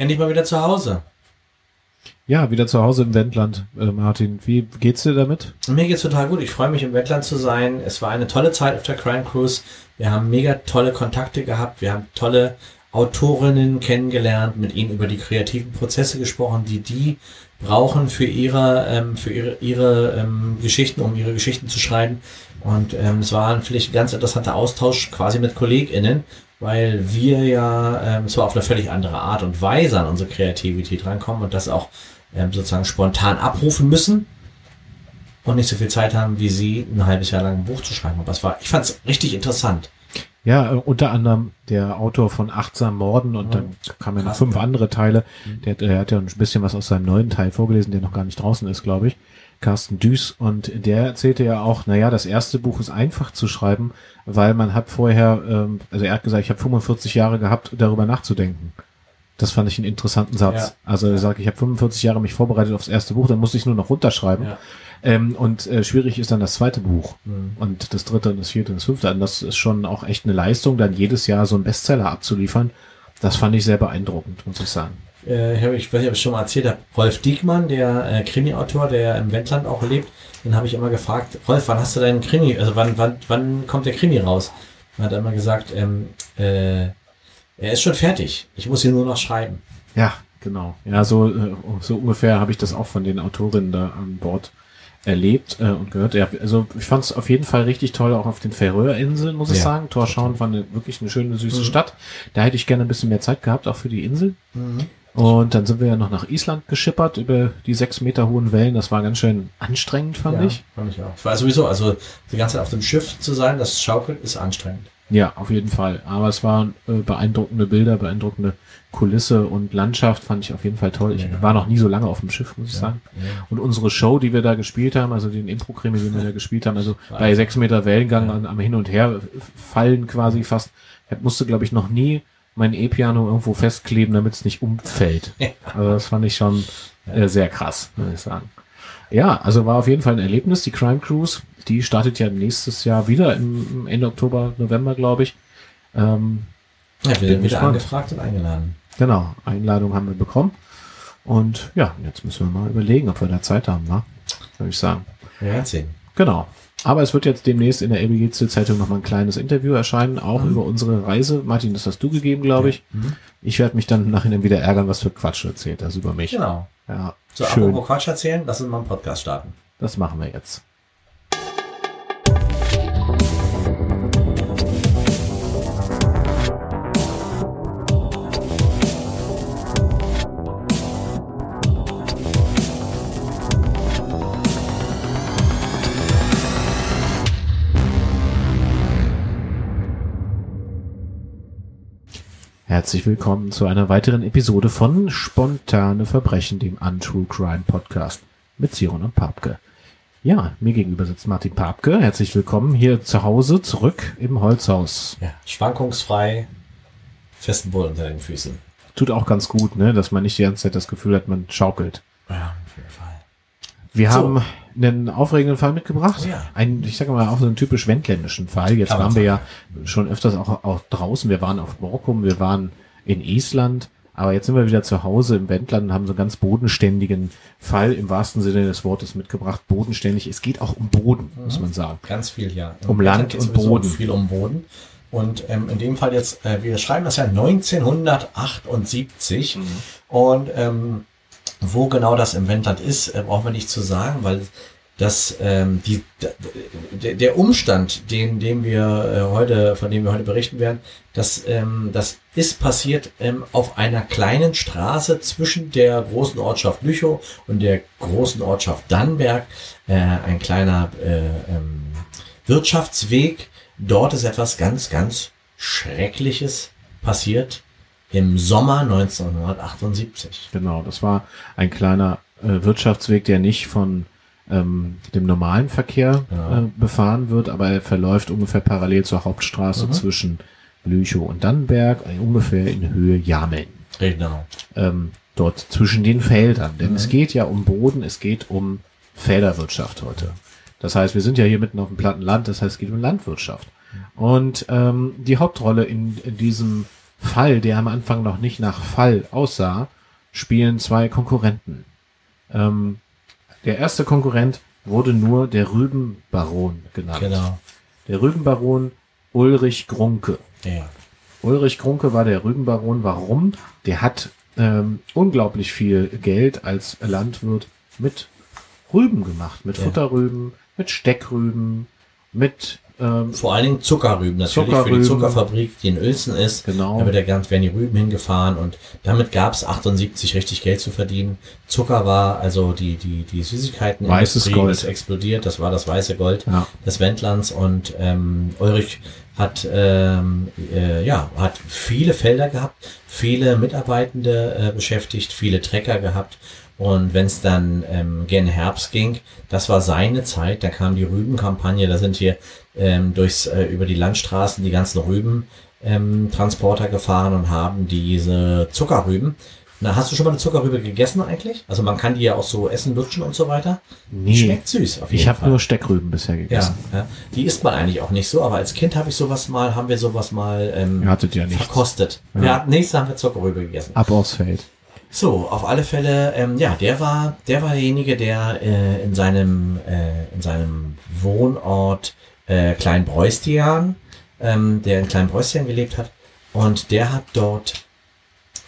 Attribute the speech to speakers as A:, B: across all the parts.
A: endlich mal wieder zu Hause.
B: Ja, wieder zu Hause im Wendland, äh, Martin. Wie geht's dir damit?
A: Mir geht's total gut. Ich freue mich im Wendland zu sein. Es war eine tolle Zeit auf der Crime Cruise. Wir haben mega tolle Kontakte gehabt. Wir haben tolle Autorinnen kennengelernt, mit ihnen über die kreativen Prozesse gesprochen, die die brauchen für ihre, ähm, für ihre, ihre ähm, Geschichten, um ihre Geschichten zu schreiben. Und ähm, es war vielleicht ein ganz interessanter Austausch quasi mit KollegInnen, weil wir ja ähm, zwar auf eine völlig andere Art und Weise an unsere Kreativität rankommen und das auch ähm, sozusagen spontan abrufen müssen und nicht so viel Zeit haben, wie sie ein halbes Jahr lang ein Buch zu schreiben. Aber es war, ich fand es richtig interessant.
B: Ja, äh, unter anderem der Autor von Achtsam Morden und dann kamen ja noch fünf andere Teile. Der, der hat ja ein bisschen was aus seinem neuen Teil vorgelesen, der noch gar nicht draußen ist, glaube ich. Carsten Düß und der erzählte ja auch, naja, das erste Buch ist einfach zu schreiben, weil man hat vorher, ähm, also er hat gesagt, ich habe 45 Jahre gehabt, darüber nachzudenken. Das fand ich einen interessanten Satz.
A: Ja.
B: Also er sagt, ich habe 45 Jahre mich vorbereitet aufs erste Buch, dann musste ich nur noch runterschreiben.
A: Ja.
B: Ähm, und äh, schwierig ist dann das zweite Buch
A: Mhm.
B: und das dritte und das vierte und das fünfte. Und das ist schon auch echt eine Leistung, dann jedes Jahr so einen Bestseller abzuliefern. Das fand ich sehr beeindruckend, muss ich sagen.
A: Äh, ich, ich weiß nicht, ob ich schon mal erzählt habe, Rolf Diekmann, der äh, Krimi-Autor, der im Wendland auch lebt, den habe ich immer gefragt, Rolf, wann hast du deinen Krimi, also wann, wann, wann kommt der Krimi raus? Dann hat er immer gesagt, ähm, äh, er ist schon fertig, ich muss ihn nur noch schreiben.
B: Ja, genau. Ja, so, äh, so ungefähr habe ich das auch von den Autorinnen da an Bord erlebt äh, und gehört. Ja, also ich fand es auf jeden Fall richtig toll, auch auf den Färöerinseln, muss ich
A: Ja.
B: sagen. Torschauen war eine, wirklich eine schöne, süße Stadt. Da hätte ich gerne ein bisschen mehr Zeit gehabt, auch für die Insel. Und dann sind wir ja noch nach Island geschippert über die sechs Meter hohen Wellen. Das war ganz schön anstrengend, fand
A: ja,
B: ich.
A: Fand ich auch. Ich war sowieso, also die ganze Zeit auf dem Schiff zu sein, das schaukelt, ist anstrengend.
B: Ja, auf jeden Fall. Aber es waren äh, beeindruckende Bilder, beeindruckende Kulisse und Landschaft fand ich auf jeden Fall toll. Ich
A: Ja.
B: war noch nie so lange auf dem Schiff, muss ich sagen.
A: ja.
B: Und unsere Show, die wir da gespielt haben, also den Impro-Krimi, den wir da gespielt haben, also bei sechs Meter Wellengang
A: Ja.
B: an, am Hin und Her fallen quasi fast. Musste, glaube ich, noch nie mein E-Piano irgendwo festkleben, damit es nicht umfällt. Also das fand ich schon äh, sehr krass, muss ich sagen. Ja, also war auf jeden Fall ein Erlebnis. Die Crime Cruise, die startet ja nächstes Jahr wieder im, Ende Oktober, November, glaube ich. Ähm,
A: Ja, wir
B: Bin
A: sind wieder angefragt und eingeladen.
B: genau, Einladung haben wir bekommen. Und ja, jetzt müssen wir mal überlegen, ob wir da Zeit haben, wa? Würde ich sagen.
A: Werden sehen.
B: Genau. Aber es wird jetzt demnächst in der LBG Zeitung noch mal ein kleines Interview erscheinen, auch
A: Mhm.
B: über unsere Reise. Martin, das hast du gegeben, glaube ich.
A: Mhm.
B: Ich werde mich dann nachher wieder ärgern, was für Quatsch erzählt hast über mich.
A: Genau.
B: Ja,
A: So,
B: schön.
A: apropos Quatsch erzählen, lass uns mal einen Podcast starten.
B: Das machen wir jetzt. Herzlich willkommen zu einer weiteren Episode von Spontane Verbrechen, dem Untrue Crime Podcast mit Siron und Papke. Ja, mir gegenüber sitzt Martin Papke. Herzlich willkommen hier zu Hause zurück im Holzhaus.
A: Ja. Schwankungsfrei, festen Boden unter den Füßen.
B: Tut auch ganz gut, ne, dass man nicht die ganze Zeit das Gefühl hat, man schaukelt.
A: Ja, auf jeden Fall.
B: Wir
A: So.
B: haben einen aufregenden Fall mitgebracht.
A: Oh ja.
B: Einen, ich sage mal, auch so einen typisch wendländischen Fall. Jetzt
A: Kann
B: waren wir ja schon öfters auch, auch draußen. Wir waren auf Borkum, wir waren in Island. Aber jetzt sind wir wieder zu Hause im Wendland und haben so einen ganz bodenständigen Fall im wahrsten Sinne des Wortes mitgebracht. Bodenständig. Es geht auch um Boden, muss man sagen.
A: Ganz viel, ja. Im
B: Um Land und Boden.
A: Viel um Boden. Und ähm, in dem Fall jetzt, äh, wir schreiben das ja 1978.
B: Mhm.
A: Und ähm, wo genau das im Wendland ist, äh, brauchen wir nicht zu sagen, weil das ähm, die, der, Umstand, den, den wir äh, heute, von dem wir heute berichten werden, das, ähm, das ist passiert ähm, auf einer kleinen Straße zwischen der großen Ortschaft Lüchow und der großen Ortschaft Dannenberg. Äh, ein kleiner äh, ähm, Wirtschaftsweg. Dort ist etwas ganz, ganz Schreckliches passiert im Sommer 1978.
B: Genau, das war ein kleiner äh, Wirtschaftsweg, der nicht von ähm, dem normalen Verkehr
A: Ja.
B: äh, befahren wird, aber er verläuft ungefähr parallel zur Hauptstraße
A: Mhm.
B: zwischen Lüchow und Dannenberg, äh, ungefähr in Höhe Jameln.
A: Genau.
B: Ähm, dort zwischen den Feldern. Denn
A: Mhm.
B: es geht ja um Boden, es geht um Felderwirtschaft heute. Das heißt, wir sind ja hier mitten auf dem platten Land, das heißt, es geht um Landwirtschaft. Und ähm, die Hauptrolle in, in diesem Fall, der am Anfang noch nicht nach Fall aussah, spielen zwei Konkurrenten. Ähm, der erste Konkurrent wurde nur der Rübenbaron genannt.
A: Genau.
B: Der Rübenbaron Ulrich Grunke.
A: Ja.
B: Ulrich Grunke war der Rübenbaron. Warum? Der hat ähm, unglaublich viel Geld als Landwirt mit Rüben gemacht. Mit
A: Ja.
B: Futterrüben, mit Steckrüben, mit ähm,
A: Vor allen Dingen Zuckerrüben, natürlich für
B: Zuckerrüben.
A: die Zuckerfabrik, die in Uelzen ist.
B: Genau.
A: Da wird der ganz, werden die Rüben hingefahren und damit gab es 78 richtig Geld zu verdienen. Zucker war also die, die, die Süßigkeiten
B: Weißes Gold.
A: ist explodiert, das war das weiße Gold
B: Ja.
A: des Wendlands und ähm, Ulrich hat ähm, äh, ja hat viele Felder gehabt, viele Mitarbeitende äh, beschäftigt, viele Trecker gehabt und wenn es dann ähm, gen Herbst ging, das war seine Zeit, da kam die Rübenkampagne, da sind hier ähm, durchs äh, über die Landstraßen die ganzen Rüben ähm, Transporter gefahren und haben diese Zuckerrüben. Na, hast du schon mal eine Zuckerrübe gegessen eigentlich? Also man kann die ja auch so essen, lutschen und so weiter.
B: Nee.
A: Schmeckt süß auf jeden
B: Ich habe nur Steckrüben bisher
A: Ja,
B: gegessen.
A: ja, die isst man eigentlich auch nicht so, aber als Kind habe ich sowas mal, haben wir sowas mal ähm,
B: Ihr hattet ja nichts.
A: verkostet.
B: Ja.
A: Wir hatten nichts, haben wir Zuckerrübe gegessen.
B: Ab aufs Feld.
A: So, auf alle Fälle, ähm, ja, der war, der war derjenige, der äh, in seinem, äh, in seinem Wohnort äh, Kleinbräustian, ähm, der in Kleinbräustian gelebt hat, und der hat dort,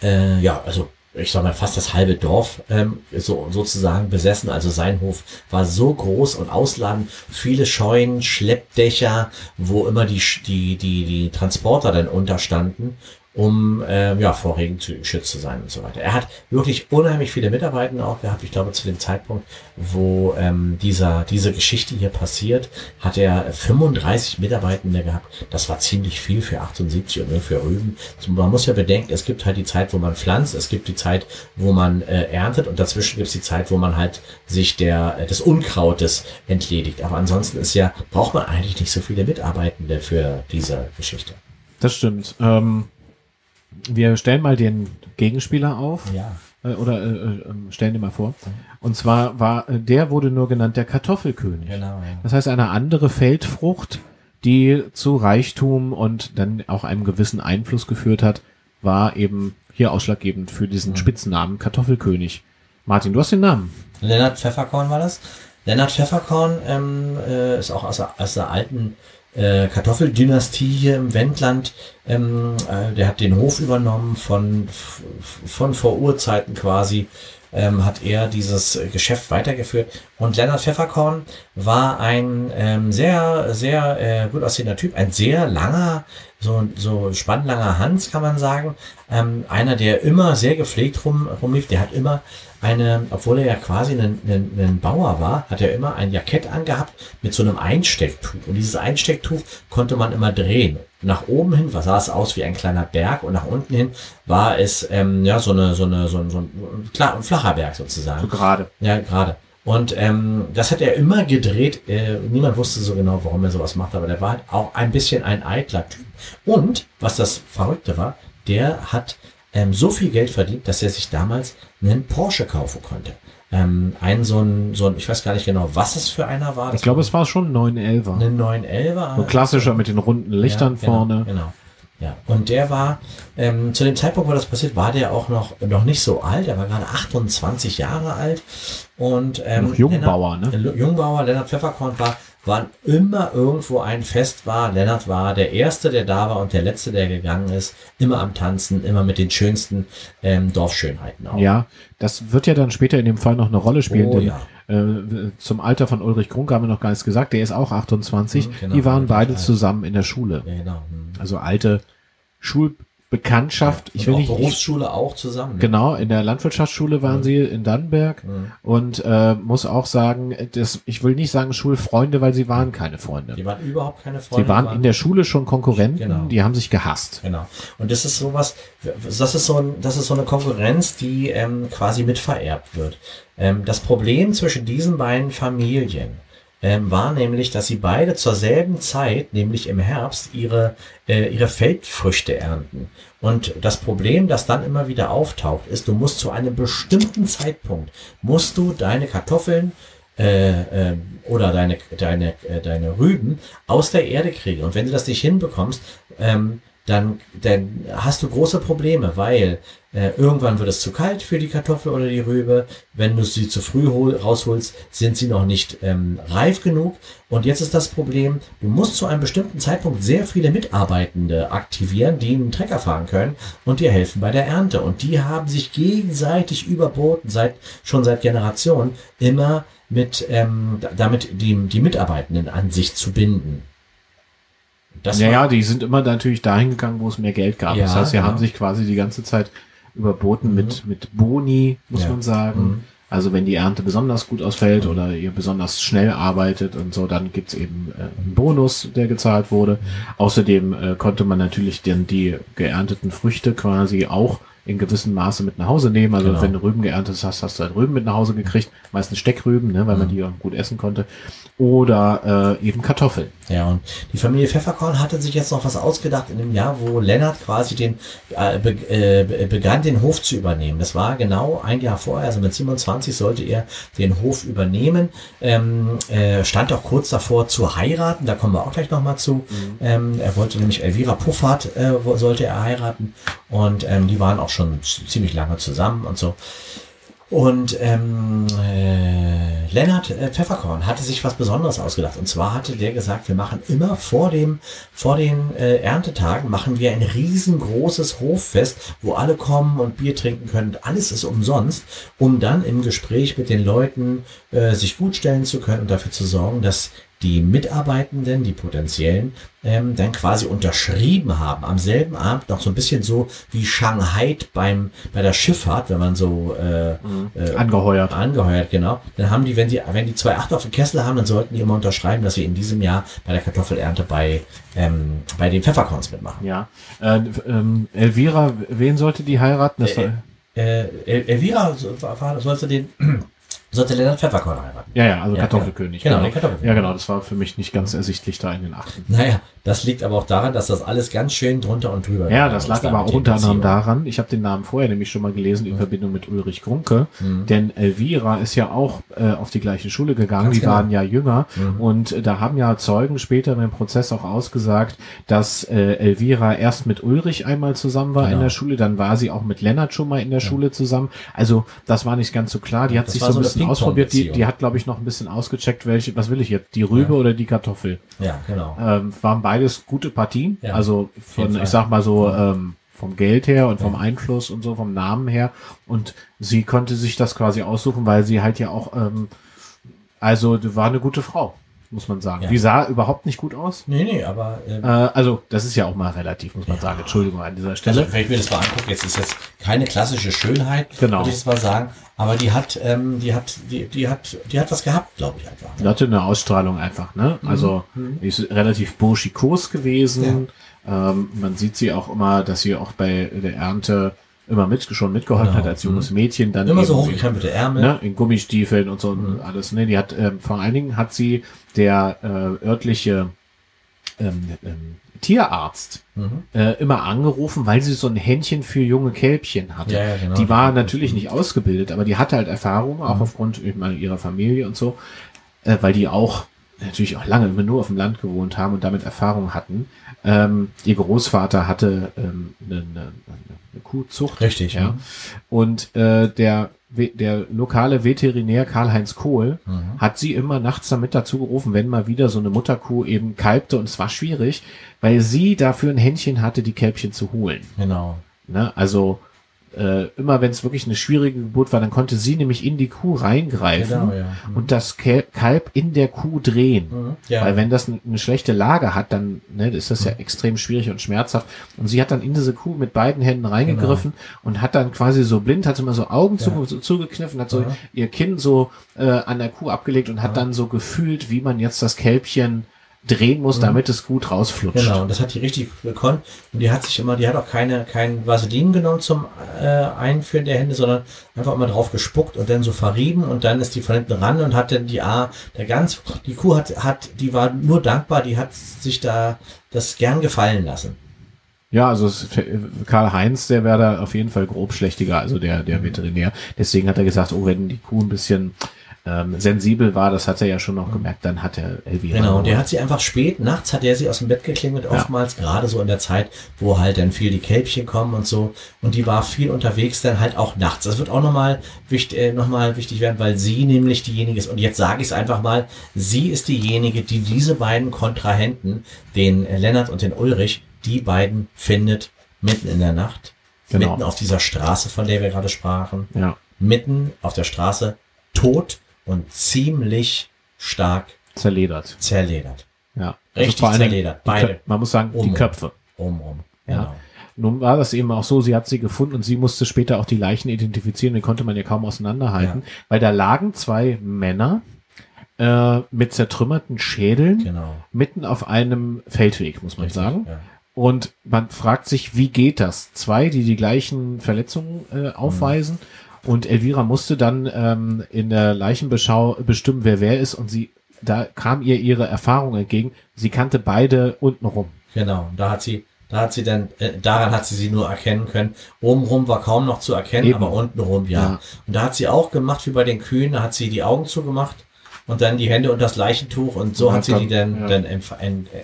A: äh, ja, also ich sag mal fast das halbe Dorf ähm, so sozusagen besessen. Also sein Hof war so groß und ausladend, viele Scheunen, Schleppdächer, wo immer die die die die Transporter dann unterstanden, um ähm, ja vor Regen zu geschützt zu sein und so weiter. Er hat wirklich unheimlich viele Mitarbeiter auch gehabt. Ich glaube zu dem Zeitpunkt, wo ähm, dieser diese Geschichte hier passiert, hat er 35 Mitarbeitende gehabt. Das war ziemlich viel für 78 und nur für Rüben. Man muss ja bedenken, es gibt halt die Zeit, wo man pflanzt, es gibt die Zeit, wo man äh, erntet und dazwischen gibt es die Zeit, wo man halt sich der äh, des Unkrautes entledigt. Aber ansonsten ist ja braucht man eigentlich nicht so viele Mitarbeitende für diese Geschichte.
B: Das stimmt. Ähm, wir stellen mal den Gegenspieler auf.
A: Ja.
B: Äh, oder äh, äh, ähm, stellen den mal vor. Und zwar war, äh, der wurde nur genannt der Kartoffelkönig.
A: Genau. Ja.
B: Das heißt, eine andere Feldfrucht, die zu Reichtum und dann auch einem gewissen Einfluss geführt hat, war eben hier ausschlaggebend für diesen Spitznamen Kartoffelkönig. Martin, du hast den Namen.
A: Lennart Pfefferkorn war das. Lennart Pfefferkorn ähm, äh, ist auch aus der, aus der alten äh, Kartoffeldynastie hier im Wendland. Ähm, äh, der hat den Hof übernommen von, von vor Urzeiten quasi. Ähm, hat er dieses Geschäft weitergeführt. Und Lennart Pfefferkorn war ein ähm, sehr, sehr äh, gut aussehender Typ, ein sehr langer, so, so spannlanger Hans, kann man sagen. Ähm, einer, der immer sehr gepflegt rum, rumlief, der hat immer eine, obwohl er ja quasi ein, ein, ein Bauer war, hat er immer ein Jackett angehabt mit so einem Einstecktuch. Und dieses Einstecktuch konnte man immer drehen. Nach oben hin sah es aus wie ein kleiner Berg und nach unten hin war es ähm, ja so eine so eine so ein, so ein, klar, ein flacher Berg sozusagen.
B: gerade.
A: Ja, gerade. Und ähm, das hat er immer gedreht. Äh, niemand wusste so genau, warum er sowas macht, aber der war halt auch ein bisschen ein eitler Typ. Und was das Verrückte war, der hat ähm, so viel Geld verdient, dass er sich damals einen Porsche kaufen konnte. Ähm, ein so ein, so ein, ich weiß gar nicht genau, was es für einer war.
B: Ich glaube, es war schon 911er.
A: einen 911er.
B: So klassischer mit den runden Lichtern
A: ja, genau,
B: vorne.
A: Genau. Ja, und der war, ähm, zu dem Zeitpunkt, wo das passiert, war der auch noch, noch nicht so alt. Er war gerade 28 Jahre alt. Und, ähm,
B: Jungbauer,
A: Lennart,
B: ne?
A: Jungbauer, Lennart Pfefferkorn war, wann immer irgendwo ein Fest war. Lennart war der Erste, der da war und der Letzte, der gegangen ist. Immer am Tanzen, immer mit den schönsten ähm, Dorfschönheiten auch.
B: Ja, das wird ja dann später in dem Fall noch eine Rolle spielen,
A: Oh,
B: denn
A: ja.
B: äh, zum Alter von Ulrich Grunke haben wir noch gar nichts gesagt, der ist auch 28.
A: Mhm, genau,
B: die waren beide
A: alt.
B: zusammen in der Schule.
A: Ja, genau. Hm.
B: Also alte Schulbekanntschaft. Ich
A: Und
B: will nicht, ich,
A: Berufsschule auch zusammen. ne?
B: genau, in der Landwirtschaftsschule waren
A: Mhm.
B: sie in Dannenberg
A: Mhm.
B: und äh, muss auch sagen, das, ich will nicht sagen Schulfreunde, weil sie waren keine Freunde.
A: Die waren überhaupt keine Freunde.
B: Sie waren in der Schule schon Konkurrenten,
A: Genau.
B: die haben sich gehasst.
A: Genau. Und das ist sowas, das ist so, ein, das ist so eine Konkurrenz, die ähm, quasi mitvererbt wird. Ähm, das Problem zwischen diesen beiden Familien ähm, war nämlich, dass sie beide zur selben Zeit, nämlich im Herbst, ihre, äh, ihre Feldfrüchte ernten. Und das Problem, das dann immer wieder auftaucht, ist, du musst zu einem bestimmten Zeitpunkt, musst du deine Kartoffeln äh, ähm, oder deine, deine, äh, deine Rüben aus der Erde kriegen. Und wenn du das nicht hinbekommst, ähm, dann, dann hast du große Probleme, weil äh, irgendwann wird es zu kalt für die Kartoffel oder die Rübe. Wenn du sie zu früh hol, rausholst, sind sie noch nicht ähm, reif genug. Und jetzt ist das Problem, du musst zu einem bestimmten Zeitpunkt sehr viele Mitarbeitende aktivieren, die einen Trecker fahren können und dir helfen bei der Ernte. Und die haben sich gegenseitig überboten, seit, schon seit Generationen, immer mit, ähm, damit die, die Mitarbeitenden an sich zu binden.
B: Das ja, ja, die sind immer natürlich dahin gegangen, wo es mehr Geld gab. Ja, das heißt, sie genau. haben sich quasi die ganze Zeit überboten mhm. mit, mit Boni, muss ja. man sagen. Mhm. Also wenn die Ernte besonders gut ausfällt mhm. oder ihr besonders schnell arbeitet und so, dann gibt's eben äh, einen Bonus, der gezahlt wurde. Mhm. Außerdem äh, konnte man natürlich dann die geernteten Früchte quasi auch in gewissem Maße mit nach Hause nehmen. Also genau. wenn du Rüben geerntet hast, hast du halt Rüben mit nach Hause gekriegt, meistens Steckrüben, ne, weil mhm. man die gut essen konnte. Oder äh, eben Kartoffeln.
A: Ja, und die Familie Pfefferkorn hatte sich jetzt noch was ausgedacht in dem Jahr, wo Lennart quasi den äh, be, äh, begann, den Hof zu übernehmen. Das war genau ein Jahr vorher, also mit 27 sollte er den Hof übernehmen. Ähm, äh, stand auch kurz davor zu heiraten, da kommen wir auch gleich nochmal zu. Mhm. Ähm, er wollte nämlich Elvira Puffart, äh, sollte er heiraten. Und ähm, die waren auch schon ziemlich lange zusammen und so. Und ähm, äh, Lennart äh, Pfefferkorn hatte sich was Besonderes ausgedacht. Und zwar hatte der gesagt, wir machen immer vor dem, vor den äh, Erntetagen machen wir ein riesengroßes Hoffest, wo alle kommen und Bier trinken können. Alles ist umsonst, um dann im Gespräch mit den Leuten äh, sich gut stellen zu können und dafür zu sorgen, dass die Mitarbeitenden, die potenziellen, ähm, dann quasi unterschrieben haben. Am selben Abend noch so ein bisschen so wie Shanghai beim, bei der Schifffahrt, wenn man so äh,
B: mhm. äh, angeheuert.
A: Angeheuert, genau. Dann haben die, wenn die, wenn die zwei Acht auf dem Kessel haben, dann sollten die immer unterschreiben, dass sie in diesem Jahr bei der Kartoffelernte bei, ähm, bei den Pfefferkorns mitmachen.
B: Ja. Äh, ähm, Elvira, wen sollte die heiraten? Das
A: äh, äh, Elvira sollte den sollte Leonard Pfefferkorn heiraten.
B: Ja, ja, also ja, Kartoffelkönig. Genau, genau. Kartoffelkönig. Ja, genau, das war für mich nicht ganz ersichtlich da in den Achten.
A: Naja, das liegt aber auch daran, dass das alles ganz schön drunter und drüber
B: Ja, das lag aber auch unter anderem daran, ich habe den Namen vorher nämlich schon mal gelesen in Verbindung mit Ulrich Grunke, mhm. denn Elvira ist ja auch äh, auf die gleiche Schule gegangen, ganz die genau. waren ja jünger mhm. und äh, da haben ja Zeugen später im Prozess auch ausgesagt, dass äh, Elvira erst mit Ulrich einmal zusammen war genau. in der Schule, dann war sie auch mit Lennart schon mal in der ja. Schule zusammen. Also das war nicht ganz so klar, die hat das sich so ein bisschen ausprobiert, die, die hat glaube ich noch ein bisschen ausgecheckt, welche, was will ich jetzt, die Rübe ja. oder die Kartoffel.
A: Ja, genau.
B: Ähm, waren beides gute Partien. Ja, also von, ich sag mal so, ähm, vom Geld her und vom Einfluss und so, vom Namen her. Und sie konnte sich das quasi aussuchen, weil sie halt ja auch, ähm, also war eine gute Frau muss man sagen. Ja. Die sah überhaupt nicht gut aus.
A: Nee, nee, aber.
B: Ähm, äh, also, das ist ja auch mal relativ, muss man ja. sagen. Entschuldigung an dieser Stelle. Also,
A: wenn ich mir das mal angucke, jetzt ist jetzt keine klassische Schönheit,
B: genau.
A: würde ich jetzt mal sagen. Aber die hat, ähm, die hat, die, die hat, die hat was gehabt, glaube ich einfach.
B: Die hatte eine Ausstrahlung einfach, ne? Mhm. Also, mhm. die ist relativ burschikos gewesen. Ja. Ähm, man sieht sie auch immer, dass sie auch bei der Ernte immer mit, schon mitgeholfen genau. hat als junges mhm. Mädchen. Dann
A: immer so hochgekrempelte Ärmel.
B: Ne, in Gummistiefeln und so mhm. und alles. Ne, die hat, ähm, vor allen Dingen hat sie der äh, örtliche ähm, ähm, Tierarzt mhm. äh, immer angerufen, weil sie so ein Händchen für junge Kälbchen hatte. Ja, ja, genau, die war natürlich nicht ausgebildet, aber die hatte halt Erfahrung, auch mhm. aufgrund meine, ihrer Familie und so, äh, weil die auch natürlich auch lange immer nur auf dem Land gewohnt haben und damit Erfahrung hatten. Ähm, ihr Großvater hatte ähm, eine, eine, eine Kuhzucht.
A: Richtig,
B: ja. Und äh, der der lokale Veterinär Karl-Heinz Kohl mhm. hat sie immer nachts damit dazu gerufen, wenn mal wieder so eine Mutterkuh eben kalbte und es war schwierig, weil sie dafür ein Händchen hatte, die Kälbchen zu holen.
A: Genau.
B: Ne? Also äh, immer wenn es wirklich eine schwierige Geburt war, dann konnte sie nämlich in die Kuh reingreifen genau, ja. mhm. und das Kalb in der Kuh drehen. Mhm, ja. Weil wenn das eine schlechte Lage hat, dann ne, ist das mhm. ja extrem schwierig und schmerzhaft. Und sie hat dann in diese Kuh mit beiden Händen reingegriffen genau. und hat dann quasi so blind, hat immer so Augen ja. zu, so zugekniffen, hat so mhm. ihr Kinn so äh, an der Kuh abgelegt und hat dann so gefühlt, wie man jetzt das Kälbchen drehen muss, mhm. damit es gut rausflutscht.
A: Genau, und das hat die richtig gekonnt. Und die hat sich immer, die hat auch keine, kein Vaseline genommen zum äh, Einführen der Hände, sondern einfach immer drauf gespuckt und dann so verrieben und dann ist die von hinten ran und hat dann die A, der ganz, die Kuh hat, hat, die war nur dankbar, die hat sich da das gern gefallen lassen.
B: Ja, also Karl-Heinz, der wäre da auf jeden Fall grob schlechtiger, also der, der mhm. Veterinär. Deswegen hat er gesagt, oh, wenn die Kuh ein bisschen ähm, sensibel war, das hat er ja schon noch gemerkt, dann hat er Elvira.
A: Genau, und der hat sie einfach spät, nachts hat er sie aus dem Bett geklingelt, oftmals, ja. gerade so in der Zeit, wo halt dann viel die Kälbchen kommen und so. Und die war viel unterwegs, dann halt auch nachts. Das wird auch nochmal wichtig, äh, noch wichtig werden, weil sie nämlich diejenige ist, und jetzt sage ich es einfach mal, sie ist diejenige, die diese beiden Kontrahenten, den Lennart und den Ulrich, die beiden findet mitten in der Nacht. Genau. Mitten auf dieser Straße, von der wir gerade sprachen.
B: Ja.
A: Mitten auf der Straße, tot und ziemlich stark
B: zerledert.
A: Zerledert.
B: Ja.
A: Also Richtig also zerledert.
B: Beide. Man muss sagen, um, die Köpfe.
A: Um, um.
B: Genau. Ja. Nun war das eben auch so, sie hat sie gefunden und sie musste später auch die Leichen identifizieren, die konnte man ja kaum auseinanderhalten, ja. weil da lagen zwei Männer äh, mit zertrümmerten Schädeln
A: genau.
B: mitten auf einem Feldweg, muss man Richtig, sagen. Ja. Und man fragt sich, wie geht das? Zwei, die die gleichen Verletzungen äh, aufweisen mhm. Und Elvira musste dann ähm, in der Leichenbeschau bestimmen, wer wer ist. Und sie, da kam ihr ihre Erfahrung entgegen. Sie kannte beide untenrum.
A: Genau, da hat sie, da hat sie dann, äh, daran hat sie sie nur erkennen können. Obenrum war kaum noch zu erkennen, Eben. aber untenrum ja. ja. Und da hat sie auch gemacht wie bei den Kühen, da hat sie die Augen zugemacht und dann die Hände und das Leichentuch und so ja, hat sie die dann, ja. dann äh,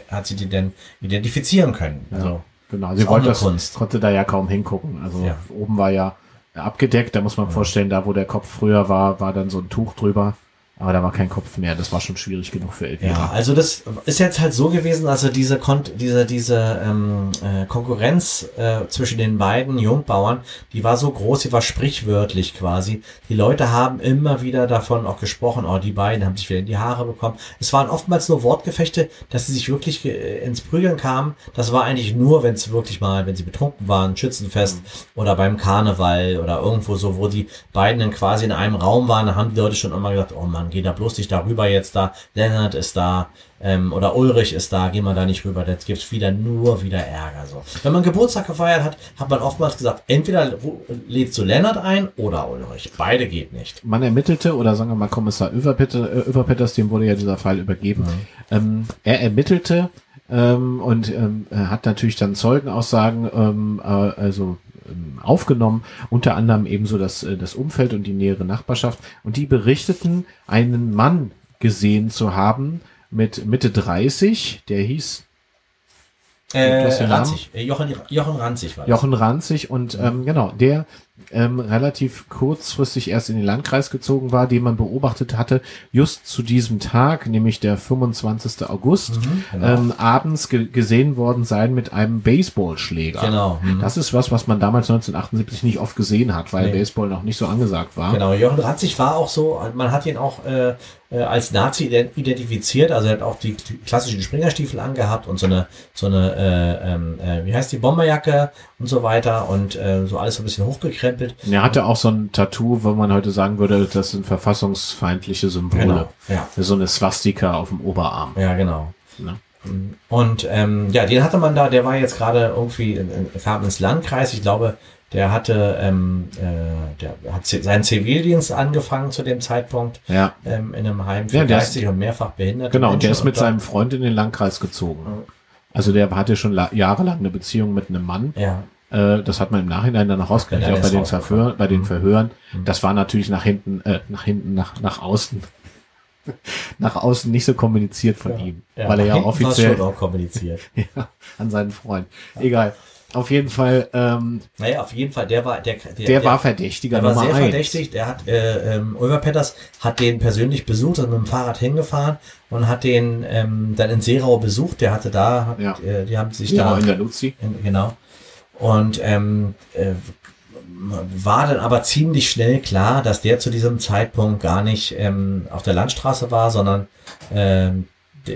A: hat sie die dann identifizieren können. Also,
B: genau, sie wollte das, Kunst. konnte da ja kaum hingucken. Also oben war ja abgedeckt. Da muss man vorstellen, da wo der Kopf früher war, war dann so ein Tuch drüber. Aber da war kein Kopf mehr. Das war schon schwierig genug für Elvira.
A: Ja, also das ist jetzt halt so gewesen, also diese Kon diese diese ähm, äh, Konkurrenz äh, zwischen den beiden Jungbauern, die war so groß, die war sprichwörtlich quasi. Die Leute haben immer wieder davon auch gesprochen, oh, die beiden haben sich wieder in die Haare bekommen. Es waren oftmals nur Wortgefechte, dass sie sich wirklich äh, ins Prügeln kamen. Das war eigentlich nur, wenn es wirklich mal, wenn sie betrunken waren, Schützenfest mhm. oder beim Karneval oder irgendwo so, wo die beiden dann quasi in einem Raum waren, da haben die Leute schon immer gesagt, oh Mann, geh da bloß nicht darüber jetzt da, Lennart ist da, ähm, oder Ulrich ist da, geh mal da nicht rüber, jetzt gibt's wieder nur wieder Ärger. So. Wenn man Geburtstag gefeiert hat, hat man oftmals gesagt, entweder lädst du Lennart ein oder Ulrich. Beide geht nicht.
B: Man ermittelte, oder sagen wir mal Kommissar Överpetters, dem wurde ja dieser Fall übergeben, mhm. ähm, er ermittelte ähm, und ähm, hat natürlich dann Zeugenaussagen, ähm, äh, also aufgenommen, unter anderem ebenso das, äh, das Umfeld und die nähere Nachbarschaft. Und die berichteten, einen Mann gesehen zu haben mit Mitte 30, der hieß
A: äh, Ranzig. Äh, Jochen, Jochen Ranzig
B: war das. Jochen Ranzig und ähm, genau, der ähm, relativ kurzfristig erst in den Landkreis gezogen war, den man beobachtet hatte, just zu diesem Tag, nämlich der 25. August, mhm, genau. ähm, abends ge gesehen worden sein mit einem Baseballschläger.
A: Genau.
B: Mhm. Das ist was, was man damals 1978 nicht oft gesehen hat, weil nee. Baseball noch nicht so angesagt war.
A: Genau, Jochen Ranzig war auch so, man hat ihn auch äh, äh, als Nazi identifiziert, also er hat auch die klassischen Springerstiefel angehabt und so eine, so eine, äh, ähm, äh, wie heißt die, Bomberjacke und so weiter und äh, so alles so ein bisschen hochgekrempelt.
B: Er hatte auch so ein Tattoo, wo man heute sagen würde, das sind verfassungsfeindliche Symbole. Genau,
A: ja.
B: So eine Swastika auf dem Oberarm.
A: Ja, genau. Ja. Und ähm, ja, den hatte man da, der war jetzt gerade irgendwie, kam ins Landkreis, ich glaube, der hatte, ähm, äh, der hat seinen Zivildienst angefangen zu dem Zeitpunkt
B: ja.
A: ähm, in einem Heim für
B: ja,
A: geistig und mehrfach behinderte
B: Genau, und der ist mit seinem Freund in den Landkreis gezogen. Mhm. Also der hatte schon jahrelang eine Beziehung mit einem Mann.
A: Ja.
B: Äh, das hat man im Nachhinein dann noch rausgekriegt, auch bei den, Verhör, bei den mhm. Verhören. Mhm. Das war natürlich nach hinten, äh, nach hinten, nach, nach außen nach außen nicht so kommuniziert von
A: ja,
B: ihm, ja, weil er ja offiziell
A: auch kommuniziert
B: ja, an seinen Freund. Egal. Auf jeden Fall. Ähm,
A: naja, auf jeden Fall, der war der
B: der, der war Verdächtiger.
A: Der war sehr eins. verdächtig. Der hat äh, ähm, Oliver Petters hat den persönlich besucht, also mit dem Fahrrad hingefahren und hat den ähm, dann in Seerau besucht. Der hatte da, hat,
B: ja.
A: äh, die haben sich
B: ja,
A: da
B: in der Luzi.
A: In, genau. Und ähm, äh, war dann aber ziemlich schnell klar, dass der zu diesem Zeitpunkt gar nicht ähm, auf der Landstraße war, sondern ähm,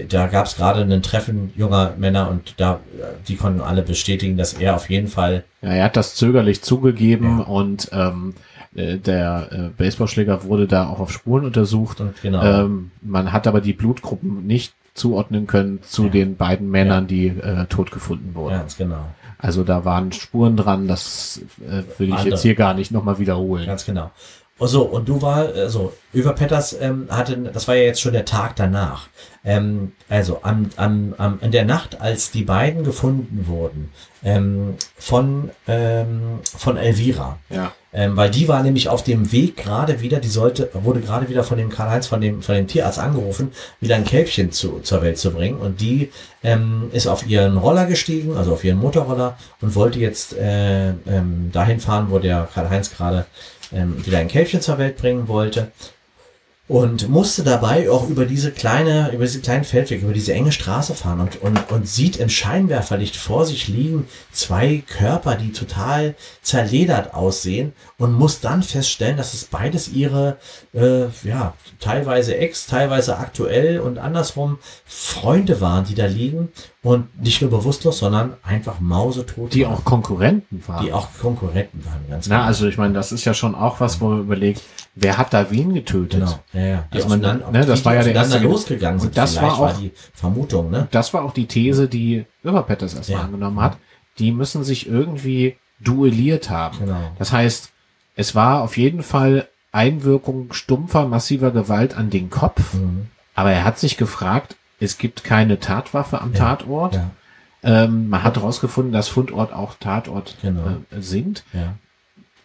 A: da gab es gerade ein Treffen junger Männer und da die konnten alle bestätigen, dass er auf jeden Fall.
B: Ja, er hat das zögerlich zugegeben ja. und ähm, äh, der äh, Baseballschläger wurde da auch auf Spuren untersucht. Und
A: genau.
B: Ähm, man hat aber die Blutgruppen nicht zuordnen können zu ja. den beiden Männern, ja. die äh, tot gefunden wurden.
A: Ganz genau.
B: Also da waren Spuren dran, das äh, will ich Andere. jetzt hier gar nicht nochmal wiederholen.
A: Ganz genau. So, und du war, also, Över Petters ähm, hatte, das war ja jetzt schon der Tag danach. Ähm, also am, am, am, in der Nacht, als die beiden gefunden wurden, ähm, von, ähm, von Elvira.
B: Ja.
A: Ähm, weil die war nämlich auf dem Weg gerade wieder, die sollte, wurde gerade wieder von dem Karl-Heinz, von dem, von dem Tierarzt angerufen, wieder ein Kälbchen zu, zur Welt zu bringen. Und die ähm, ist auf ihren Roller gestiegen, also auf ihren Motorroller und wollte jetzt äh, ähm, dahin fahren, wo der Karl-Heinz gerade ähm, wieder ein Kälbchen zur Welt bringen wollte und musste dabei auch über diese kleine, über diese kleinen Feldweg, über diese enge Straße fahren und, und, und sieht im Scheinwerferlicht vor sich liegen zwei Körper, die total zerledert aussehen und muss dann feststellen, dass es beides ihre, äh, ja, teilweise ex, teilweise aktuell und andersrum Freunde waren, die da liegen und nicht nur bewusstlos, sondern einfach mausetot.
B: Die waren. auch Konkurrenten waren.
A: Die auch Konkurrenten waren,
B: ganz Na, genau. also ich meine, das ist ja schon auch was, wo man überlegt, wer hat da wen getötet? Genau.
A: Ja, ja.
B: Also man dann, ne, das war ja der erste
A: losgegangen
B: sind. Und das war auch war
A: die Vermutung, ne?
B: Das war auch die These, die Överpetters erstmal ja. angenommen hat. Die müssen sich irgendwie duelliert haben.
A: Genau.
B: Das heißt, es war auf jeden Fall Einwirkung stumpfer, massiver Gewalt an den Kopf. Mhm. Aber er hat sich gefragt, es gibt keine Tatwaffe am ja. Tatort. Ja. Ähm, man hat herausgefunden, dass Fundort auch Tatort genau. äh, sind.
A: Ja.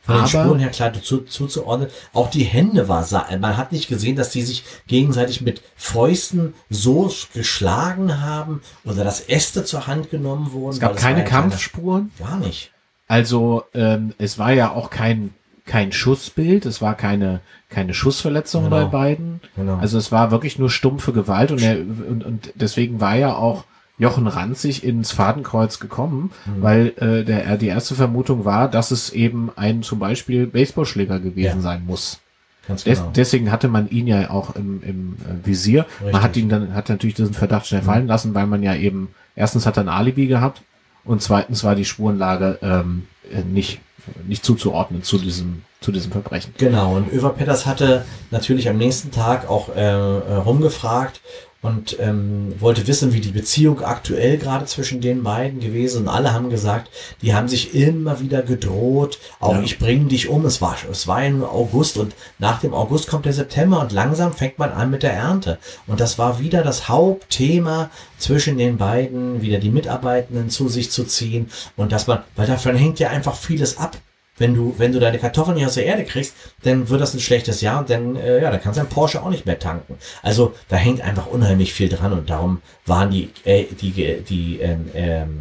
A: Von den Spuren her klar zu, zuzuordnen. Auch die Hände war, man hat nicht gesehen, dass die sich gegenseitig mit Fäusten so geschlagen haben oder dass Äste zur Hand genommen wurden.
B: Es gab keine Kampfspuren.
A: Gar nicht.
B: Also ähm, es war ja auch kein kein Schussbild, es war keine keine Schussverletzung genau. bei beiden. Genau. Also es war wirklich nur stumpfe Gewalt und, er, und, und deswegen war ja auch Jochen Ranzig ins Fadenkreuz gekommen, mhm. weil äh, der, die erste Vermutung war, dass es eben ein zum Beispiel Baseballschläger gewesen ja. sein muss. Ganz genau. Des, deswegen hatte man ihn ja auch im, im äh, Visier. Richtig. Man hat ihn dann, hat natürlich diesen Verdacht schnell mhm. fallen lassen, weil man ja eben, erstens hat er ein Alibi gehabt und zweitens war die Spurenlage ähm, äh, nicht, nicht zuzuordnen zu diesem, zu diesem Verbrechen.
A: Genau, und Över Petters hatte natürlich am nächsten Tag auch äh, äh rumgefragt und ähm, wollte wissen, wie die Beziehung aktuell gerade zwischen den beiden gewesen. Und alle haben gesagt, die haben sich immer wieder gedroht. Auch ja. ich bringe dich um. Es war, es war nur August und nach dem August kommt der September und langsam fängt man an mit der Ernte. Und das war wieder das Hauptthema zwischen den beiden, wieder die Mitarbeitenden zu sich zu ziehen und dass man, weil davon hängt ja einfach vieles ab wenn du, wenn du deine Kartoffeln nicht aus der Erde kriegst, dann wird das ein schlechtes Jahr und dann, äh, ja, dann kannst du ein Porsche auch nicht mehr tanken. Also da hängt einfach unheimlich viel dran und darum waren die, äh, die, die, ähm, ähm,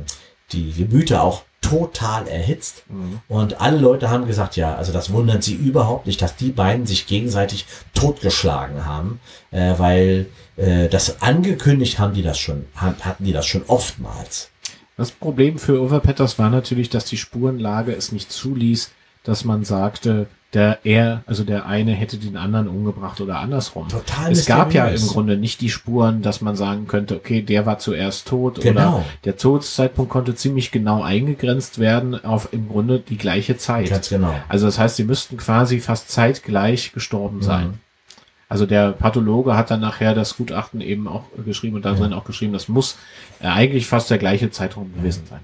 A: die Gemüter auch total erhitzt. Mhm. Und alle Leute haben gesagt, ja, also das wundert sie überhaupt nicht, dass die beiden sich gegenseitig totgeschlagen haben, äh, weil äh, das angekündigt haben die das schon, hatten die das schon oftmals.
B: Das Problem für Overpetters war natürlich, dass die Spurenlage es nicht zuließ, dass man sagte, der er, also der eine hätte den anderen umgebracht oder andersrum.
A: Total
B: es gab ja im Grunde nicht die Spuren, dass man sagen könnte, okay, der war zuerst tot genau. oder der Todeszeitpunkt konnte ziemlich genau eingegrenzt werden auf im Grunde die gleiche Zeit.
A: Ganz genau.
B: Also das heißt, sie müssten quasi fast zeitgleich gestorben sein. Also der Pathologe hat dann nachher das Gutachten eben auch geschrieben und dann ja. auch geschrieben, das muss äh, eigentlich fast der gleiche Zeitraum gewesen sein.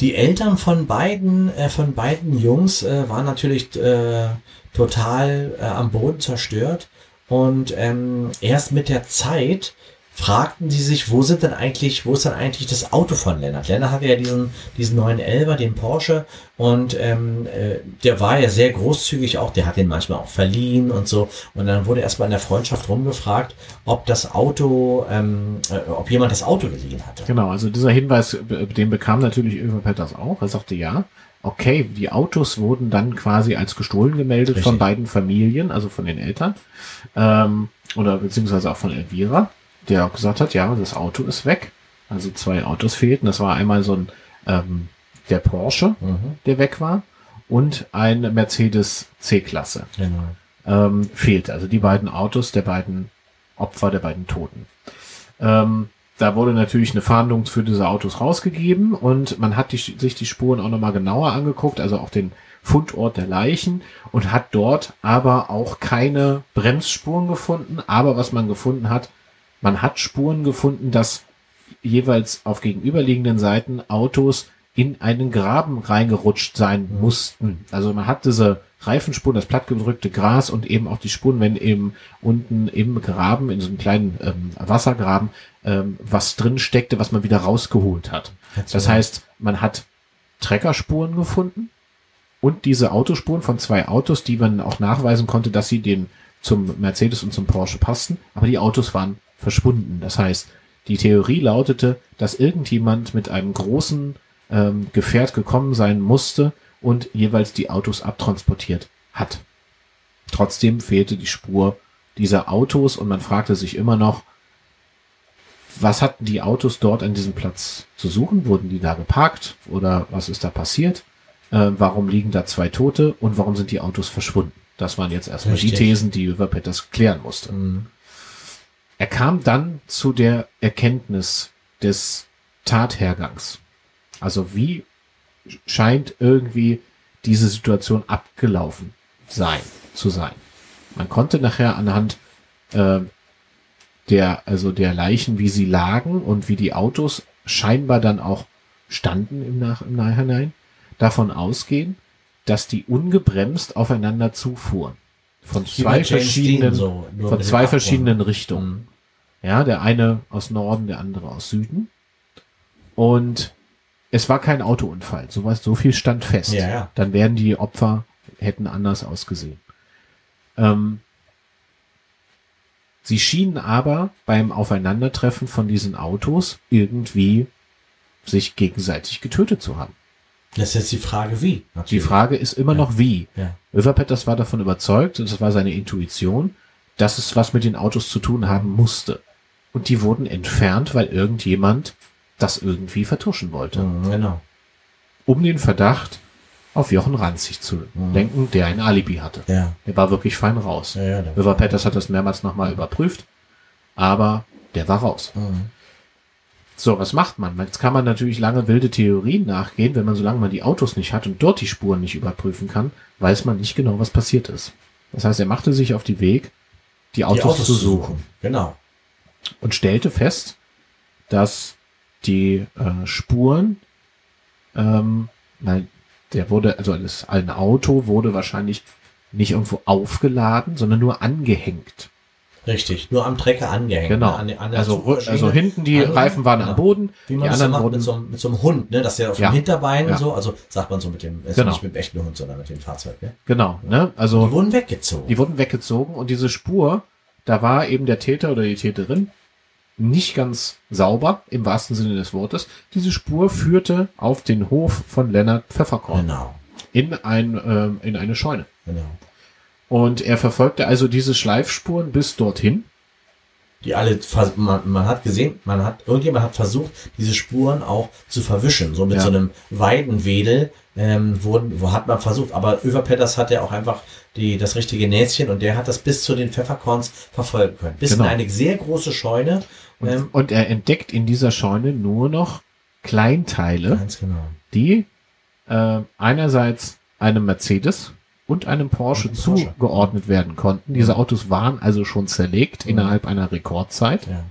A: Die Eltern von beiden, äh, von beiden Jungs äh, waren natürlich äh, total äh, am Boden zerstört und ähm, erst mit der Zeit fragten die sich, wo sind denn eigentlich, wo ist denn eigentlich das Auto von Lennart? Lennart hatte ja diesen, diesen neuen Elber, den Porsche, und ähm, äh, der war ja sehr großzügig auch, der hat den manchmal auch verliehen und so. Und dann wurde erstmal in der Freundschaft rumgefragt, ob das Auto, ähm, äh, ob jemand das Auto geliehen hatte.
B: Genau, also dieser Hinweis, den bekam natürlich Över Petters auch. Er sagte ja. Okay, die Autos wurden dann quasi als gestohlen gemeldet Richtig. von beiden Familien, also von den Eltern, ähm, oder beziehungsweise auch von Elvira der auch gesagt hat, ja, das Auto ist weg. Also zwei Autos fehlten. Das war einmal so ein ähm, der Porsche, mhm. der weg war, und ein Mercedes C-Klasse.
A: Genau.
B: Ähm, fehlte. Also die beiden Autos der beiden Opfer, der beiden Toten. Ähm, da wurde natürlich eine Fahndung für diese Autos rausgegeben und man hat die, sich die Spuren auch nochmal genauer angeguckt, also auch den Fundort der Leichen und hat dort aber auch keine Bremsspuren gefunden. Aber was man gefunden hat, man hat Spuren gefunden, dass jeweils auf gegenüberliegenden Seiten Autos in einen Graben reingerutscht sein mussten. Also man hat diese Reifenspuren, das plattgedrückte Gras und eben auch die Spuren, wenn eben unten im Graben, in so einem kleinen ähm, Wassergraben, ähm, was drin steckte, was man wieder rausgeholt hat. Das heißt, man hat Treckerspuren gefunden und diese Autospuren von zwei Autos, die man auch nachweisen konnte, dass sie den zum Mercedes und zum Porsche passten, aber die Autos waren verschwunden. Das heißt, die Theorie lautete, dass irgendjemand mit einem großen ähm, Gefährt gekommen sein musste und jeweils die Autos abtransportiert hat. Trotzdem fehlte die Spur dieser Autos und man fragte sich immer noch, was hatten die Autos dort an diesem Platz zu suchen? Wurden die da geparkt oder was ist da passiert? Äh, warum liegen da zwei Tote und warum sind die Autos verschwunden? Das waren jetzt erstmal Richtig. die Thesen, die Über Peters klären musste. Mhm. Er kam dann zu der Erkenntnis des Tathergangs. Also wie scheint irgendwie diese Situation abgelaufen sein, zu sein. Man konnte nachher anhand äh, der, also der Leichen, wie sie lagen und wie die Autos scheinbar dann auch standen im, Nach im Nachhinein, davon ausgehen, dass die ungebremst aufeinander zufuhren. Von zwei verschiedenen, so, von zwei verschiedenen Richtungen. Ja, der eine aus Norden, der andere aus Süden. Und es war kein Autounfall. So was, so viel stand fest.
A: Ja, ja.
B: Dann wären die Opfer hätten anders ausgesehen. Ähm, sie schienen aber beim Aufeinandertreffen von diesen Autos irgendwie sich gegenseitig getötet zu haben.
A: Das ist jetzt die Frage, wie.
B: Natürlich. Die Frage ist immer ja. noch wie. Ja. Överpetters war davon überzeugt, und das war seine Intuition, dass es was mit den Autos zu tun haben musste. Und die wurden entfernt, weil irgendjemand das irgendwie vertuschen wollte.
A: Mhm, genau.
B: Um den Verdacht auf Jochen Ranzig zu mhm. denken, der ein Alibi hatte.
A: Ja.
B: Der war wirklich fein raus.
A: Ja, ja,
B: River Peters hat das mehrmals nochmal überprüft, aber der war raus.
A: Mhm.
B: So, was macht man? Jetzt kann man natürlich lange wilde Theorien nachgehen, wenn man solange man die Autos nicht hat und dort die Spuren nicht überprüfen kann, weiß man nicht genau, was passiert ist. Das heißt, er machte sich auf die Weg, die Autos, die Autos zu suchen.
A: Genau.
B: Und stellte fest, dass die äh, Spuren, ähm, nein, der wurde, also das, ein Auto wurde wahrscheinlich nicht irgendwo aufgeladen, sondern nur angehängt.
A: Richtig, nur am Trecker angehängt.
B: Genau.
A: Ne? An,
B: an also, also hinten die Andere, Reifen waren genau. am Boden.
A: Wie man
B: die
A: das macht mit so, mit so einem Hund, ne? dass der auf ja. dem Hinterbein
B: ja.
A: so, also sagt man so mit dem, ist genau. nicht mit dem echten Hund, sondern mit dem Fahrzeug. Ne?
B: Genau, ne? Also
A: die wurden weggezogen.
B: Die wurden weggezogen und diese Spur, da war eben der Täter oder die Täterin nicht ganz sauber, im wahrsten Sinne des Wortes. Diese Spur führte auf den Hof von Lennart Pfefferkorn.
A: Genau.
B: In, ein, äh, in eine Scheune.
A: Genau.
B: Und er verfolgte also diese Schleifspuren bis dorthin.
A: Die alle, man, man hat gesehen, man hat, irgendjemand hat versucht, diese Spuren auch zu verwischen. So mit ja. so einem Weidenwedel ähm, wurden, wo hat man versucht. Aber Överpetters hat ja auch einfach die, das richtige Näschen und der hat das bis zu den Pfefferkorns verfolgen können. Bis genau. in eine sehr große Scheune.
B: Und, ähm, und er entdeckt in dieser Scheune nur noch Kleinteile,
A: genau.
B: die äh, einerseits einem Mercedes und einem Porsche und zugeordnet werden konnten. Diese Autos waren also schon zerlegt mhm. innerhalb einer Rekordzeit.
A: Ja.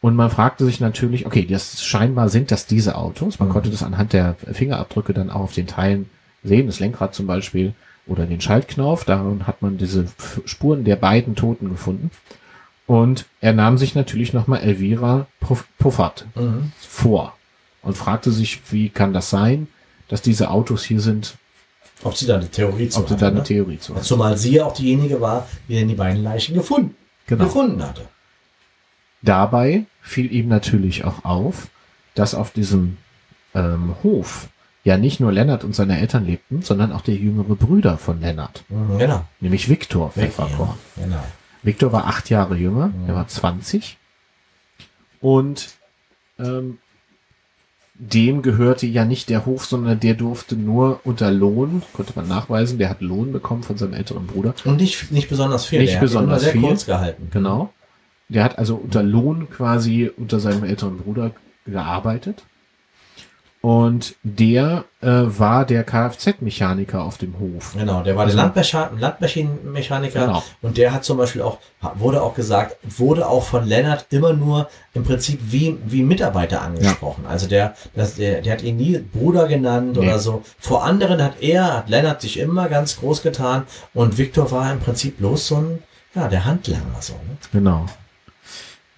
B: Und man fragte sich natürlich, okay, das scheinbar sind das diese Autos. Man mhm. konnte das anhand der Fingerabdrücke dann auch auf den Teilen sehen, das Lenkrad zum Beispiel oder den Schaltknauf. Darin hat man diese Spuren der beiden Toten gefunden. Und er nahm sich natürlich nochmal Elvira Puffert mhm. vor und fragte sich, wie kann das sein, dass diese Autos hier sind?
A: Ob sie da eine Theorie
B: zu Ob sie da eine ne? Theorie zu
A: hat. Zumal sie ja auch diejenige war, die denn die beiden Leichen gefunden, genau. gefunden hatte.
B: Dabei fiel ihm natürlich auch auf, dass auf diesem ähm, Hof ja nicht nur Lennart und seine Eltern lebten, sondern auch der jüngere Brüder von Lennart.
A: Mhm, genau.
B: Nämlich Viktor Pfefferkorn.
A: Genau.
B: Viktor war acht Jahre jünger, mhm. er war 20. Und ähm, dem gehörte ja nicht der Hof, sondern der durfte nur unter Lohn, konnte man nachweisen, der hat Lohn bekommen von seinem älteren Bruder.
A: Und nicht, nicht besonders viel.
B: Nicht der besonders
A: hat
B: viel.
A: kurz gehalten.
B: Genau. Der hat also unter Lohn quasi unter seinem älteren Bruder gearbeitet. Und der äh, war der Kfz-Mechaniker auf dem Hof.
A: Genau, der war
B: Also-
A: der Landmecha Landmaschinenmechaniker
B: Genau.
A: und der hat zum Beispiel auch, wurde auch gesagt, wurde auch von Lennart immer nur im Prinzip wie, wie Mitarbeiter angesprochen. Also der, das, der, der hat ihn nie Bruder genannt
B: Nee.
A: oder so. Vor anderen hat er, hat Lennart sich immer ganz groß getan und Viktor war im Prinzip bloß so ein, ja, der Handlanger so. Ne?
B: Genau.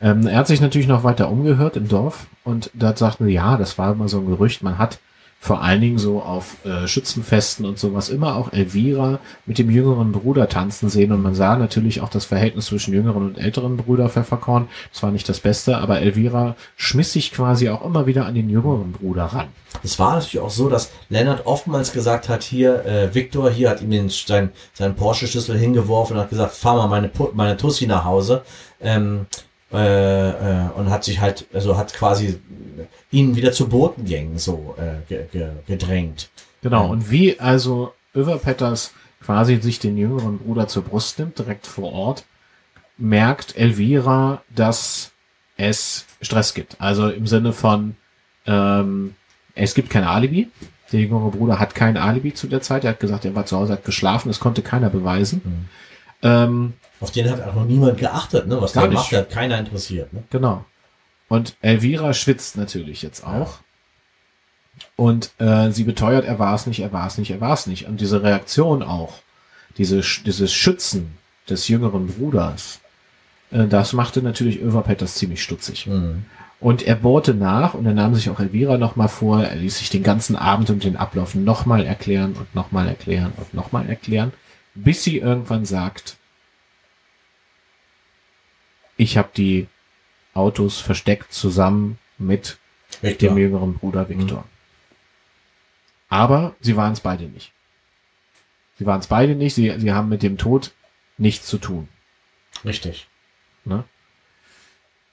B: Ähm, er hat sich natürlich noch weiter umgehört im Dorf und da sagten wir, ja, das war immer so ein Gerücht, man hat vor allen Dingen so auf äh, Schützenfesten und sowas immer auch Elvira mit dem jüngeren Bruder tanzen sehen und man sah natürlich auch das Verhältnis zwischen jüngeren und älteren Bruder Pfefferkorn. Das war nicht das Beste, aber Elvira schmiss sich quasi auch immer wieder an den jüngeren Bruder ran.
A: Es war natürlich auch so, dass Lennart oftmals gesagt hat, hier, äh, Viktor, hier hat ihm den, sein, seinen Porsche-Schlüssel hingeworfen und hat gesagt, fahr mal meine, meine Tussi nach Hause. Ähm, äh, äh, und hat sich halt, also hat quasi ihn wieder zu Botengängen so äh, ge, ge, gedrängt.
B: Genau,
A: Ja.
B: und wie also Överpetters quasi sich den jüngeren Bruder zur Brust nimmt, direkt vor Ort, merkt Elvira, dass es Stress gibt. Also im Sinne von, ähm, es gibt kein Alibi. Der jüngere Bruder hat kein Alibi zu der Zeit. Er hat gesagt, er war zu Hause, hat geschlafen. Das konnte keiner beweisen.
A: Mhm.
B: Ähm,
A: Auf den hat auch noch niemand geachtet, ne? Was der
B: nicht.
A: macht, hat keiner interessiert. Ne?
B: Genau. Und Elvira schwitzt natürlich jetzt auch. Und äh, sie beteuert, er war es nicht, er war es nicht, er war es nicht. Und diese Reaktion auch, diese, dieses Schützen des jüngeren Bruders, äh, das machte natürlich Överpetters ziemlich stutzig.
A: Mhm.
B: Und er bohrte nach und er nahm sich auch Elvira nochmal vor. Er ließ sich den ganzen Abend und den Ablauf nochmal erklären und nochmal erklären und nochmal erklären, bis sie irgendwann sagt, ich habe die Autos versteckt zusammen mit
A: Viktor.
B: dem jüngeren Bruder Viktor. Aber sie waren es beide nicht. Sie waren es beide nicht. Sie, sie haben mit dem Tod nichts zu tun.
A: Richtig.
B: Ne?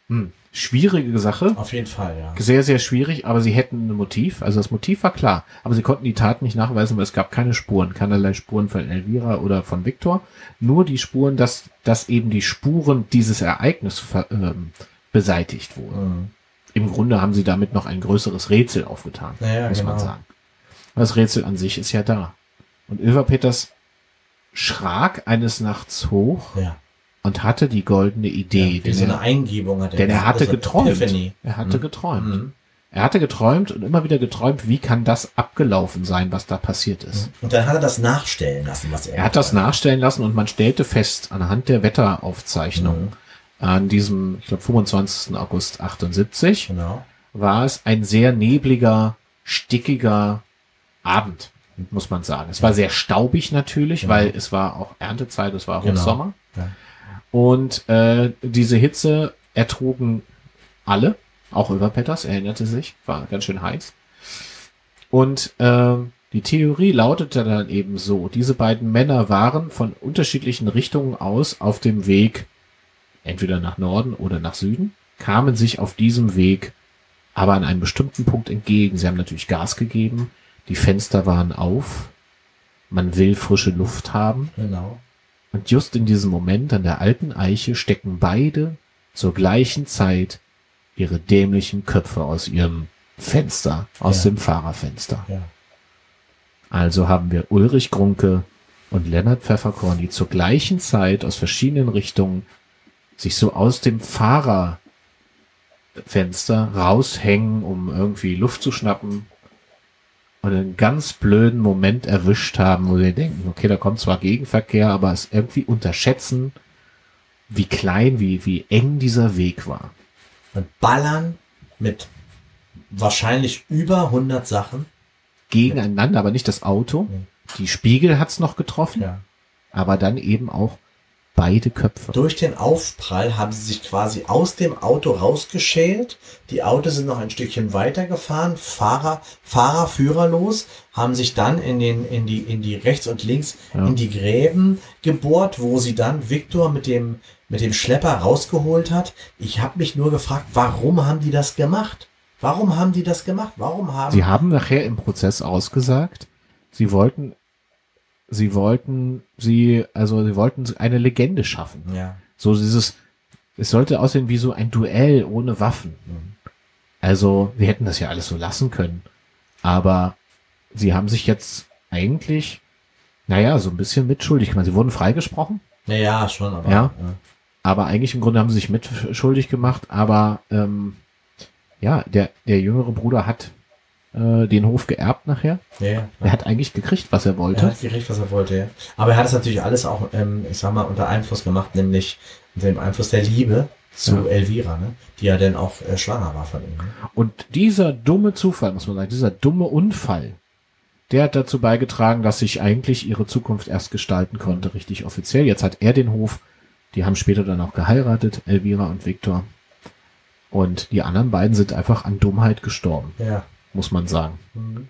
B: Hm. Schwierige Sache.
A: Auf jeden Fall, ja.
B: Sehr, sehr schwierig, aber sie hätten ein Motiv. Also das Motiv war klar. Aber sie konnten die Tat nicht nachweisen, weil es gab keine Spuren. Keinerlei Spuren von Elvira oder von Viktor. Nur die Spuren, dass, dass eben die Spuren dieses Ereignis ähm, beseitigt wurden.
A: Mhm.
B: Im Grunde haben sie damit noch ein größeres Rätsel aufgetan,
A: Ja,
B: muss man
A: genau.
B: sagen. Aber Das Rätsel an sich ist ja da. Und Ilva Peters schrak eines Nachts hoch
A: Ja.
B: Und hatte die goldene Idee.
A: ja so eine
B: er,
A: Eingebung hat er.
B: denn er hatte
A: so eine
B: geträumt. Er hatte
A: Mhm.
B: geträumt.
A: Mhm.
B: Er hatte geträumt und immer wieder geträumt, wie kann das abgelaufen sein, was da passiert ist.
A: Und dann hat er das nachstellen lassen, was er
B: Er hat das
A: geträumt
B: nachstellen lassen und man stellte fest, anhand der Wetteraufzeichnung an diesem, ich glaube, 25. August 78,
A: Genau.
B: war es ein sehr nebliger, stickiger Abend, muss man sagen. Es war sehr staubig natürlich,
A: Ja.
B: weil es war auch Erntezeit, es war
A: Genau.
B: Hochsommer.
A: Ja.
B: Und äh, diese Hitze ertrugen alle, auch Überpetters, erinnerte sich, war ganz schön heiß. Und ähm, die Theorie lautete dann eben so, diese beiden Männer waren von unterschiedlichen Richtungen aus auf dem Weg, entweder nach Norden oder nach Süden, kamen sich auf diesem Weg aber an einem bestimmten Punkt entgegen. Sie haben natürlich Gas gegeben, die Fenster waren auf, man will frische Luft haben.
A: Genau.
B: Und just in diesem Moment an der alten Eiche stecken beide zur gleichen Zeit ihre dämlichen Köpfe aus ihrem Fenster, aus
A: Ja.
B: dem Fahrerfenster.
A: Ja.
B: Also haben wir Ulrich Grunke und Lennart Pfefferkorn, die zur gleichen Zeit aus verschiedenen Richtungen sich so aus dem Fahrerfenster raushängen, um irgendwie Luft zu schnappen und einen ganz blöden Moment erwischt haben, wo sie denken, okay, da kommt zwar Gegenverkehr, aber es irgendwie unterschätzen, wie klein, wie, wie eng dieser Weg war.
A: Und ballern mit wahrscheinlich über 100 Sachen.
B: Gegeneinander, aber nicht das Auto. Die Spiegel hat's noch getroffen,
A: Ja.
B: aber dann eben auch beide Köpfe.
A: Durch den Aufprall haben sie sich quasi aus dem Auto rausgeschält. Die Autos sind noch ein Stückchen weitergefahren. Fahrer, Fahrer führerlos, haben sich dann in den, in die, in die rechts und links
B: Ja.
A: in die Gräben gebohrt, wo sie dann Viktor mit dem, mit dem Schlepper rausgeholt hat. Ich habe mich nur gefragt, warum haben die das gemacht? Warum haben die das gemacht? Warum haben
B: Sie haben nachher im Prozess ausgesagt, sie wollten, sie wollten sie, also sie wollten eine Legende schaffen.
A: ja.
B: So dieses, es sollte aussehen wie so ein Duell ohne Waffen. Also, wir hätten das ja alles so lassen können. Aber sie haben sich jetzt eigentlich, naja, so ein bisschen mitschuldig gemacht. Sie wurden freigesprochen.
A: Ja, ja, schon, aber.
B: Ja. Aber eigentlich im Grunde haben sie sich mitschuldig gemacht, aber ähm, ja, der, der jüngere Bruder hat äh, den Hof geerbt nachher.
A: Ja, ja.
B: Er hat eigentlich gekriegt, was er wollte.
A: Er hat gekriegt, was er wollte, ja. Aber er hat es natürlich alles auch, ähm, ich sag mal, unter Einfluss gemacht, nämlich unter dem Einfluss der Liebe zu
B: Ja.
A: Elvira, ne? die ja dann auch äh, schwanger war von ihm. Ne?
B: Und dieser dumme Zufall, muss man sagen, dieser dumme Unfall, der hat dazu beigetragen, dass sich eigentlich ihre Zukunft erst gestalten konnte, richtig offiziell. Jetzt hat er den Hof, die haben später dann auch geheiratet, Elvira und Viktor. Und die anderen beiden sind einfach an Dummheit gestorben,
A: Ja.
B: Muss man sagen.
A: Mhm.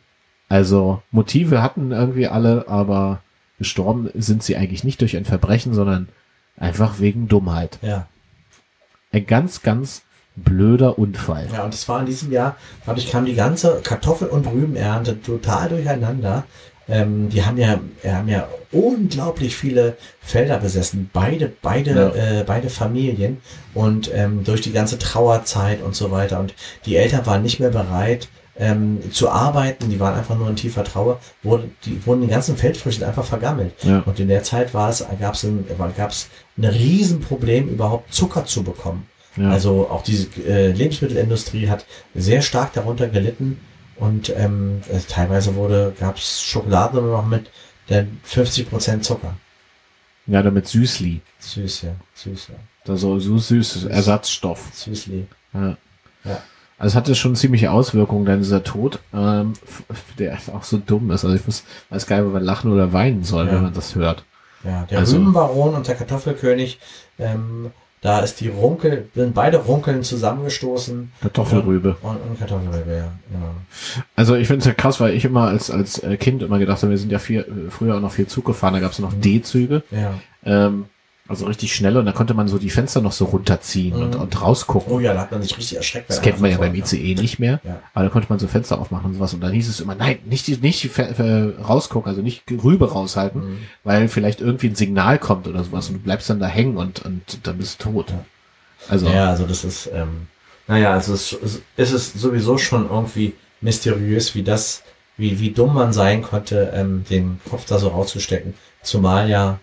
B: Also Motive hatten irgendwie alle, aber gestorben sind sie eigentlich nicht durch ein Verbrechen, sondern einfach wegen Dummheit.
A: Ja.
B: Ein ganz, ganz blöder Unfall.
A: Ja, und es war in diesem Jahr, dadurch kam die ganze Kartoffel- und Rübenernte total durcheinander. Ähm, die haben ja, haben ja unglaublich viele Felder besessen, beide, beide,
B: Ja.
A: äh, beide Familien und ähm, durch die ganze Trauerzeit und so weiter. Und die Eltern waren nicht mehr bereit ähm, zu arbeiten, die waren einfach nur in tiefer Trauer, wurde, die wurden die ganzen Feldfrüchte einfach vergammelt.
B: Ja.
A: Und in der Zeit war es, gab es ein, gab's ein Riesenproblem, überhaupt Zucker zu bekommen.
B: Ja.
A: Also auch diese äh, Lebensmittelindustrie hat sehr stark darunter gelitten und ähm, äh, teilweise wurde gab es Schokolade nur noch mit der 50% Zucker.
B: ja, damit Süßli.
A: Süß, ja. Süß, ja.
B: Da so, so süßes Ersatzstoff.
A: Süßli.
B: Ja.
A: Ja.
B: Also es hatte schon ziemliche Auswirkungen, denn dieser Tod, ähm, der einfach auch so dumm ist. Also ich muss, weiß gar nicht, ob man lachen oder weinen soll,
A: Ja.
B: wenn man das hört.
A: Ja, der
B: Also-
A: Rübenbaron und der Kartoffelkönig, ähm, da ist die Runkel, sind beide Runkeln zusammengestoßen.
B: Kartoffelrübe.
A: Und, und Kartoffelrübe, ja. Genau.
B: Also ich finde es ja krass, weil ich immer als, als äh, Kind immer gedacht habe, wir sind ja viel, äh, früher auch noch viel Zug gefahren, da gab es noch D-Züge,
A: Ja.
B: ähm, also richtig schnell und da konnte man so die Fenster noch so runterziehen und,
A: Mhm.
B: und rausgucken.
A: Oh ja, da hat man sich richtig erschreckt.
B: Das kennt man ja beim ICE nicht mehr.
A: Ja.
B: Aber da konnte man so Fenster aufmachen und sowas. Und dann hieß es immer, nein, nicht nicht rausgucken, also nicht Rübe raushalten,
A: Mhm.
B: weil vielleicht irgendwie ein Signal kommt oder sowas und du bleibst dann da hängen und, und dann bist du tot. Also,
A: Ja, also das ist, ähm, naja, also es, es es ist sowieso schon irgendwie mysteriös, wie das, wie, wie dumm man sein konnte, ähm, den Kopf da so rauszustecken. Zumal ja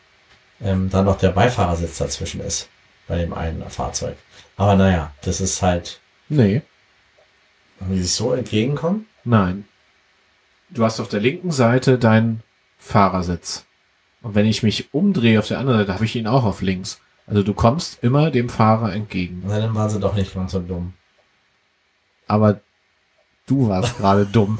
A: ähm, da noch der Beifahrersitz dazwischen ist bei dem einen Fahrzeug. Aber naja, das ist halt,
B: nee,
A: wie sie sich so entgegenkommen.
B: nein. Du hast auf der linken Seite deinen Fahrersitz. Und wenn ich mich umdrehe auf der anderen Seite, habe ich ihn auch auf links. Also du kommst immer dem Fahrer entgegen.
A: Na, dann waren sie doch nicht ganz so dumm.
B: Aber du warst gerade dumm.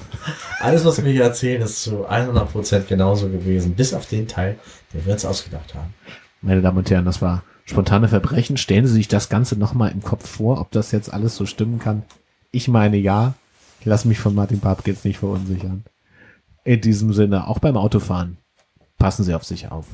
A: Alles, was wir hier erzählen, ist zu 100% genauso gewesen, bis auf den Teil, den wir uns ausgedacht haben.
B: Meine Damen und Herren, das war spontane Verbrechen. Stellen Sie sich das Ganze nochmal im Kopf vor, ob das jetzt alles so stimmen kann. Ich meine ja. Ich lasse mich von Martin Papke jetzt nicht verunsichern. In diesem Sinne, auch beim Autofahren, passen Sie auf sich auf.